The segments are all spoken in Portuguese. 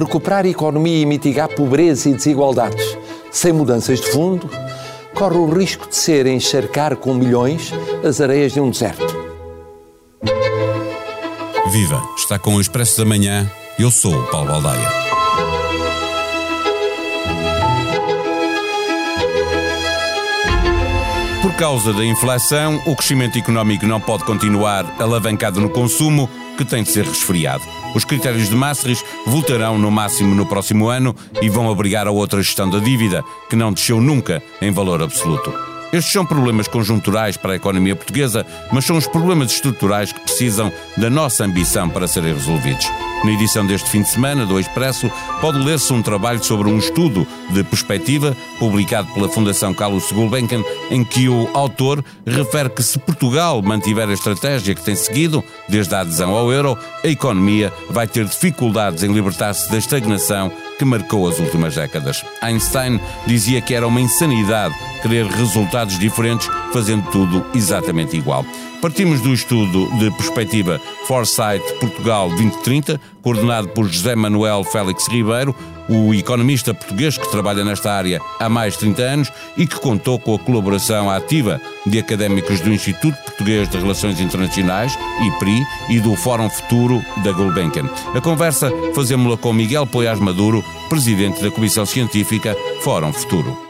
recuperar a economia e mitigar pobreza e desigualdades, sem mudanças de fundo, corre o risco de ser encharcar com milhões as areias de um deserto. Viva! Está com o Expresso da Manhã. Eu sou o Paulo Baldaia. Por causa da inflação, o crescimento económico não pode continuar alavancado no consumo, que tem de ser resfriado. Os critérios de Maastricht voltarão no máximo no próximo ano e vão obrigar a outra gestão da dívida, que não desceu nunca em valor absoluto. Estes são problemas conjunturais para a economia portuguesa, mas são os problemas estruturais que precisam da nossa ambição para serem resolvidos. Na edição deste fim de semana do Expresso, pode ler-se um trabalho sobre um estudo de perspectiva publicado pela Fundação Carlos Gulbenkian, em que o autor refere que se Portugal mantiver a estratégia que tem seguido, desde a adesão ao euro, a economia vai ter dificuldades em libertar-se da estagnação que marcou as últimas décadas. Einstein dizia que era uma insanidade querer resultados diferentes fazendo tudo exatamente igual. Partimos do estudo de perspectiva Foresight Portugal 2030, coordenado por José Manuel Félix Ribeiro, o economista português que trabalha nesta área há mais de 30 anos e que contou com a colaboração ativa de académicos do Instituto Português de Relações Internacionais, IPRI, e do Fórum Futuro da Gulbenkian. A conversa fazemos-la com Miguel Poiás Maduro, presidente da Comissão Científica Fórum Futuro.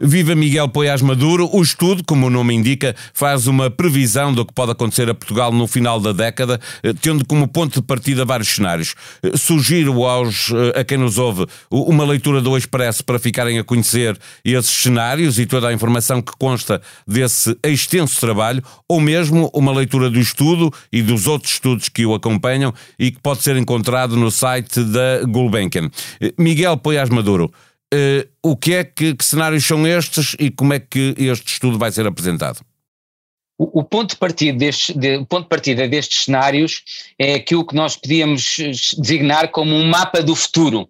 Viva Miguel Poiás Maduro. O estudo, como o nome indica, faz uma previsão do que pode acontecer a Portugal no final da década, eh, tendo como ponto de partida vários cenários. Eh, sugiro aos, eh, a quem nos ouve uma leitura do Expresso para ficarem a conhecer esses cenários e toda a informação que consta desse extenso trabalho, ou mesmo uma leitura do estudo e dos outros estudos que o acompanham e que pode ser encontrado no site da Gulbenkian. Miguel Poiás Maduro. Uh, o que é que, que, cenários são estes e como é que este estudo vai ser apresentado? O, o ponto, de partida destes, de, ponto de partida destes cenários é aquilo que nós podíamos designar como um mapa do futuro.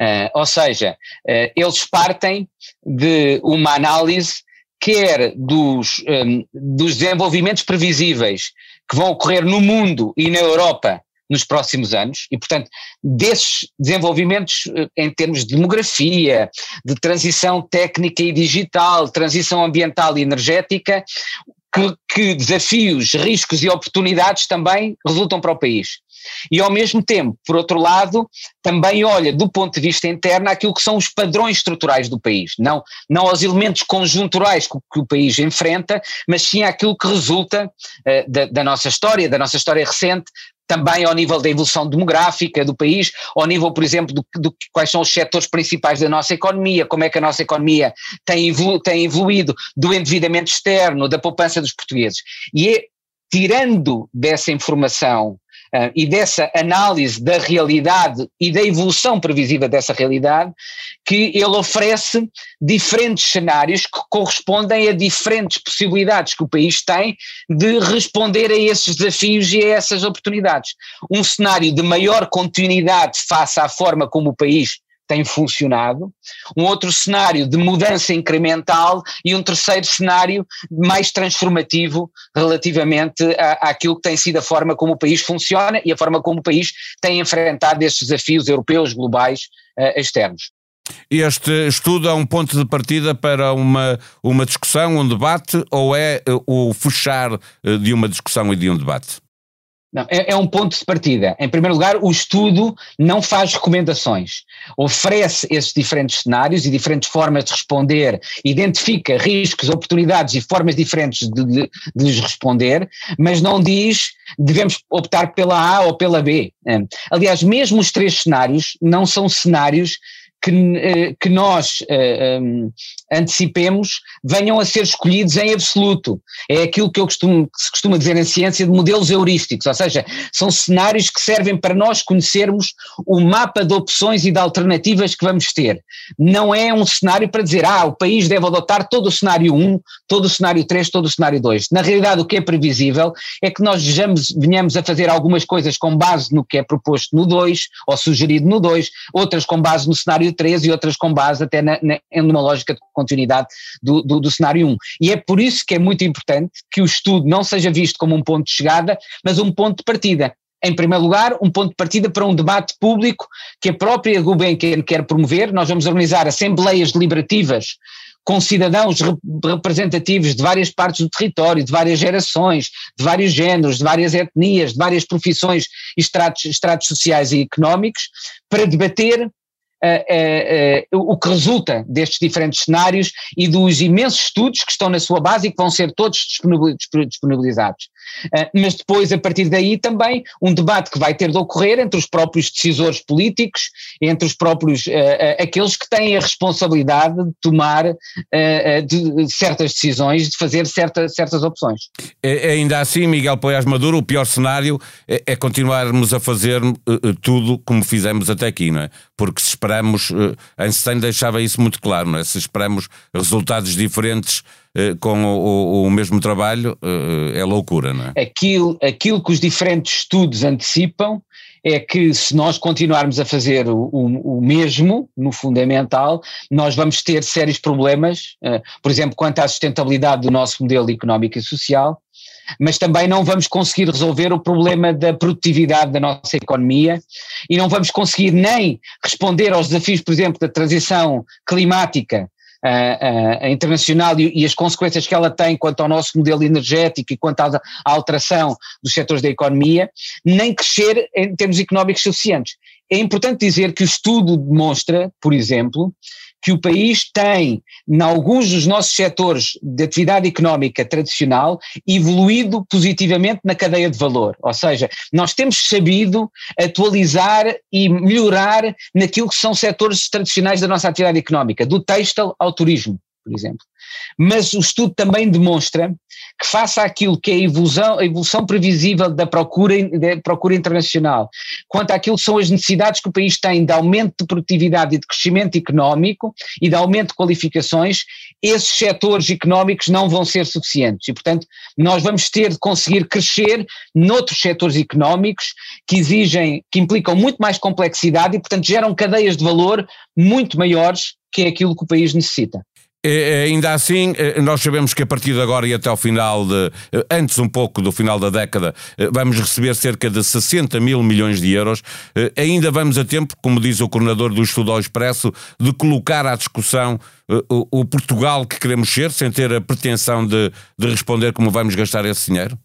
Uh, ou seja, uh, eles partem de uma análise quer dos, um, dos desenvolvimentos previsíveis que vão ocorrer no mundo e na Europa nos próximos anos e, portanto, desses desenvolvimentos eh, em termos de demografia, de transição técnica e digital, transição ambiental e energética, que, que desafios, riscos e oportunidades também resultam para o país. E ao mesmo tempo, por outro lado, também olha do ponto de vista interno aquilo que são os padrões estruturais do país, não, não aos elementos conjunturais que, que o país enfrenta, mas sim aquilo que resulta uh, da, da, nossa história, da nossa história recente, também ao nível da evolução demográfica do país, ao nível, por exemplo, do, quais são os setores principais da nossa economia, como é que a nossa economia tem, evolu tem evoluído do endividamento externo, da poupança dos portugueses. E é tirando dessa informação uh, e dessa análise da realidade e da evolução previsível dessa realidade, que ele oferece diferentes cenários que correspondem a diferentes possibilidades que o país tem de responder a esses desafios e a essas oportunidades. Um cenário de maior continuidade face à forma como o país tem funcionado, um outro cenário de mudança incremental e um terceiro cenário mais transformativo relativamente àquilo que tem sido a forma como o país funciona e a forma como o país tem enfrentado estes desafios europeus, globais, uh, externos. Este estudo é um ponto de partida para uma, uma discussão, um debate, ou é uh, o fechar uh, de uma discussão e de um debate? Não, é, é, um ponto de partida. Em primeiro lugar, o estudo não faz recomendações. Oferece esses diferentes cenários e diferentes formas de responder, identifica riscos, oportunidades e formas diferentes de, de, de lhes responder, mas não diz devemos optar pela A ou pela B. Aliás, mesmo os três cenários não são cenários que, que nós um, antecipemos venham a ser escolhidos em absoluto. É aquilo que eu costumo, que se costuma dizer em ciência de modelos heurísticos, ou seja, são cenários que servem para nós conhecermos o mapa de opções e de alternativas que vamos ter. Não é um cenário para dizer, ah, o país deve adotar todo o cenário 1, todo o cenário 3, todo o cenário 2. Na realidade, o que é previsível é que nós vejamos, venhamos a fazer algumas coisas com base no que é proposto no 2, ou sugerido no 2, outras com base no cenário 3 e outras com base até na, na, numa lógica de continuidade do, do, do cenário 1. E é por isso que é muito importante que o estudo não seja visto como um ponto de chegada, mas um ponto de partida em primeiro lugar, um ponto de partida para um debate público que a própria Gulbenkian quer promover. Nós vamos organizar assembleias deliberativas com cidadãos representativos de várias partes do território, de várias gerações, de vários géneros, de várias etnias, de várias profissões e estratos, estratos sociais e económicos, para debater uh, uh, o que resulta destes diferentes cenários e dos imensos estudos que estão na sua base e que vão ser todos disponibilizados. Uh, mas depois, a partir daí, também um debate que vai ter de ocorrer entre os próprios decisores políticos, entre os próprios, uh, uh, aqueles que têm a responsabilidade de tomar de certas decisões, de fazer certa, certas opções. É, é ainda assim, Miguel Poiás Maduro, o pior cenário é, é continuarmos a fazer tudo como fizemos até aqui, não é? Porque se esperamos, Einstein deixava isso muito claro, não é? Se esperamos resultados diferentes eh, com o, o, mesmo trabalho eh, é loucura, não é? Aquilo, aquilo que os diferentes estudos antecipam é que se nós continuarmos a fazer o, o, o, mesmo, no fundamental, nós vamos ter sérios problemas, por exemplo, quanto à sustentabilidade do nosso modelo económico e social, mas também não vamos conseguir resolver o problema da produtividade da nossa economia e não vamos conseguir nem responder aos desafios, por exemplo, da transição climática uh, internacional e, e, as consequências que ela tem quanto ao nosso modelo energético e quanto à, à alteração dos setores da economia, nem crescer em termos económicos suficientes. É importante dizer que o estudo demonstra, por exemplo, que o país tem, em alguns dos nossos setores de atividade económica tradicional, evoluído positivamente na cadeia de valor. Ou seja, nós temos sabido atualizar e melhorar naquilo que são setores tradicionais da nossa atividade económica, do têxtil ao turismo por exemplo. Mas o estudo também demonstra que, face àquilo que é a evolução, a evolução previsível da procura, da procura internacional, quanto àquilo que são as necessidades que o país tem de aumento de produtividade e de crescimento económico e de aumento de qualificações, esses setores económicos não vão ser suficientes. E, portanto, nós vamos ter de conseguir crescer noutros setores económicos que exigem, que implicam muito mais complexidade e, portanto, geram cadeias de valor muito maiores que é aquilo que o país necessita. É, é, ainda assim, é, nós sabemos que a partir de agora e até ao final de. Antes um pouco do final da década, vamos receber cerca de 60 mil milhões de euros. Ainda vamos a tempo, como diz o coordenador do Estudo ao Expresso, de colocar à discussão o Portugal que queremos ser, sem ter a pretensão de, de responder como vamos gastar esse dinheiro?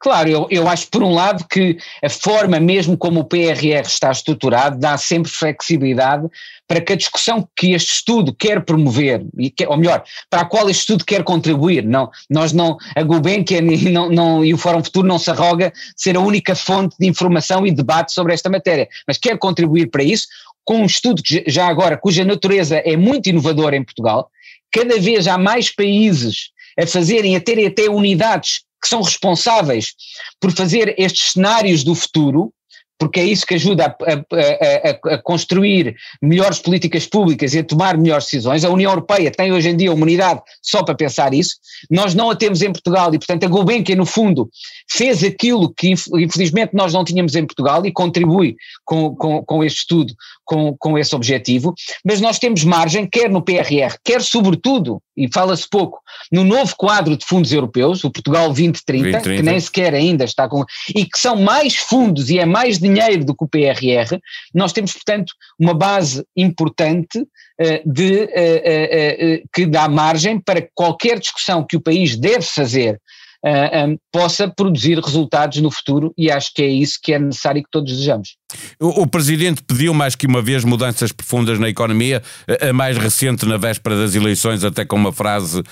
Claro, eu, eu acho por um lado que a forma mesmo como o PRR está estruturado dá sempre flexibilidade para que a discussão que este estudo quer promover, e ou melhor, para a qual este estudo quer contribuir, não, nós não, a Gulbenkian e, não, não, e o Fórum Futuro não se arroga ser a única fonte de informação e debate sobre esta matéria, mas quer contribuir para isso com um estudo que já agora, cuja natureza é muito inovadora em Portugal, cada vez há mais países a fazerem, a terem até unidades que são responsáveis por fazer estes cenários do futuro, porque é isso que ajuda a, a, a, a, construir melhores políticas públicas e a tomar melhores decisões. A União Europeia tem hoje em dia uma unidade só para pensar isso. Nós não a temos em Portugal e, portanto, a Gulbenkian, no fundo, fez aquilo que infelizmente nós não tínhamos em Portugal e contribui com, com, com este estudo, com, com esse objetivo, mas nós temos margem, quer no PRR, quer sobretudo, e fala-se pouco, no novo quadro de fundos europeus, o Portugal 2030, 2030, que nem sequer ainda está com. e que são mais fundos e é mais dinheiro do que o PRR, nós temos, portanto, uma base importante uh, de, uh, uh, que dá margem para qualquer discussão que o país deve fazer uh, ah, um, possa produzir resultados no futuro e acho que é isso que é necessário que todos desejamos. O, Presidente pediu mais que uma vez mudanças profundas na economia, a mais recente na véspera das eleições, até com uma frase uh,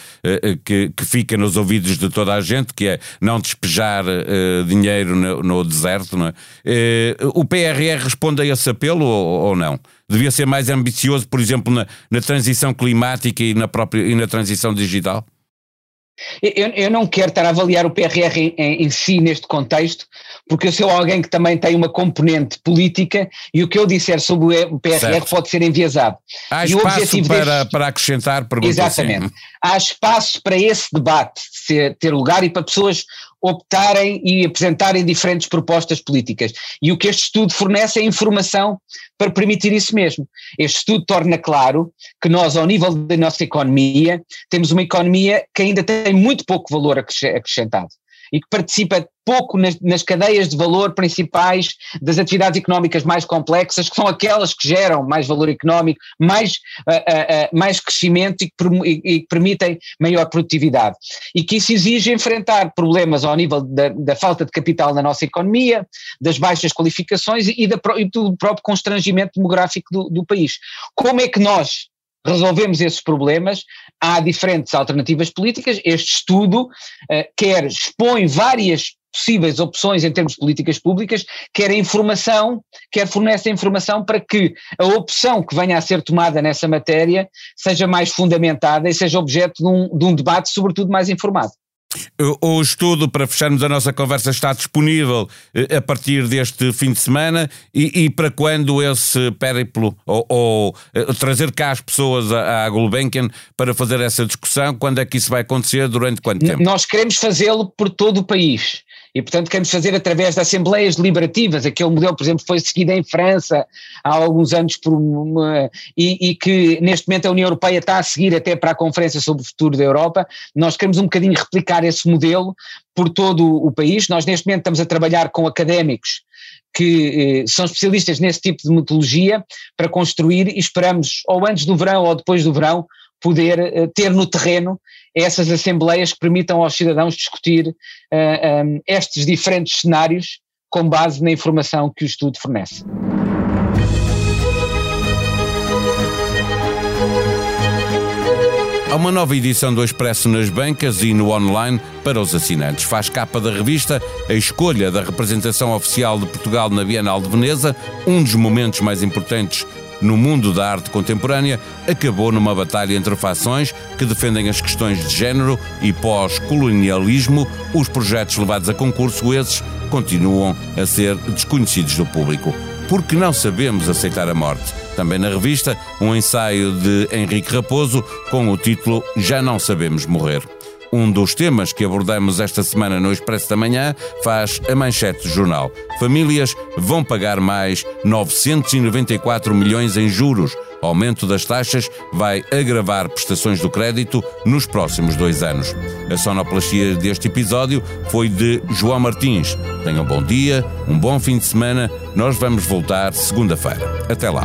que, que, fica nos ouvidos de toda a gente, que é não despejar uh, dinheiro no, no, deserto. É? o PRR responde a esse apelo ou, ou não? devia ser mais ambicioso, por exemplo, na, na transição climática e na, própria, e na transição digital? Eu, eu, não quero estar a avaliar o PRR em, em, em, si neste contexto, porque eu sou alguém que também tem uma componente política e o que eu disser sobre o PRR certo. pode ser enviesado. Há e espaço para, deste... para acrescentar perguntas. Exatamente. Assim. Há espaço para esse debate ter lugar e para pessoas optarem e apresentarem diferentes propostas políticas. E o que este estudo fornece é informação para permitir isso mesmo. Este estudo torna claro que nós, ao nível da nossa economia, temos uma economia que ainda tem muito pouco valor acrescentado e que participa pouco nas, nas, cadeias de valor principais das atividades económicas mais complexas, que são aquelas que geram mais valor económico, mais, uh, uh, mais crescimento e que, e que, permitem maior produtividade. E que isso exige enfrentar problemas ao nível da, da falta de capital na nossa economia, das baixas qualificações e, da, e do próprio constrangimento demográfico do, do país. Como é que nós resolvemos esses problemas, há diferentes alternativas políticas. Este estudo uh, quer expõe várias possíveis opções em termos de políticas públicas, quer informação, quer fornece informação para que a opção que venha a ser tomada nessa matéria seja mais fundamentada e seja objeto de um, de um debate, sobretudo mais informado. O estudo, para fecharmos a nossa conversa, está disponível eh, a partir deste fim de semana e, e para quando esse périplo, ou, ou, eh, trazer cá as pessoas à, à Gulbenkian para fazer essa discussão, quando é que isso vai acontecer, durante quanto tempo? Nós queremos fazê-lo por todo o país. E, portanto, queremos fazer através de assembleias deliberativas, aquele modelo, por exemplo, foi seguido em França há alguns anos por uma, e, e, que neste momento a União Europeia está a seguir até para a Conferência sobre o Futuro da Europa. Nós queremos um bocadinho replicar esse modelo por todo o país. Nós neste momento estamos a trabalhar com académicos que eh, são especialistas nesse tipo de metodologia para construir e esperamos ou antes do verão ou depois do verão poder eh, ter no terreno essas assembleias que permitam aos cidadãos discutir uh, eh, um, estes diferentes cenários com base na informação que o estudo fornece. Há uma nova edição do Expresso nas bancas e no online para os assinantes. Faz capa da revista a escolha da representação oficial de Portugal na Bienal de Veneza, um dos momentos mais importantes no mundo da arte contemporânea, acabou numa batalha entre fações que defendem as questões de género e pós-colonialismo. Os projetos levados a concurso, esses, continuam a ser desconhecidos do público. Porque não sabemos aceitar a morte. Também na revista, um ensaio de Henrique Raposo com o título Já não sabemos morrer. Um dos temas que abordamos esta semana no Expresso da Manhã faz a manchete do jornal. Famílias vão pagar mais 994 milhões em juros. Aumento das taxas vai agravar prestações do crédito nos próximos dois anos. A sonoplastia deste episódio foi de João Martins. Tenham um bom dia, um bom fim de semana. Nós vamos voltar segunda-feira. Até lá.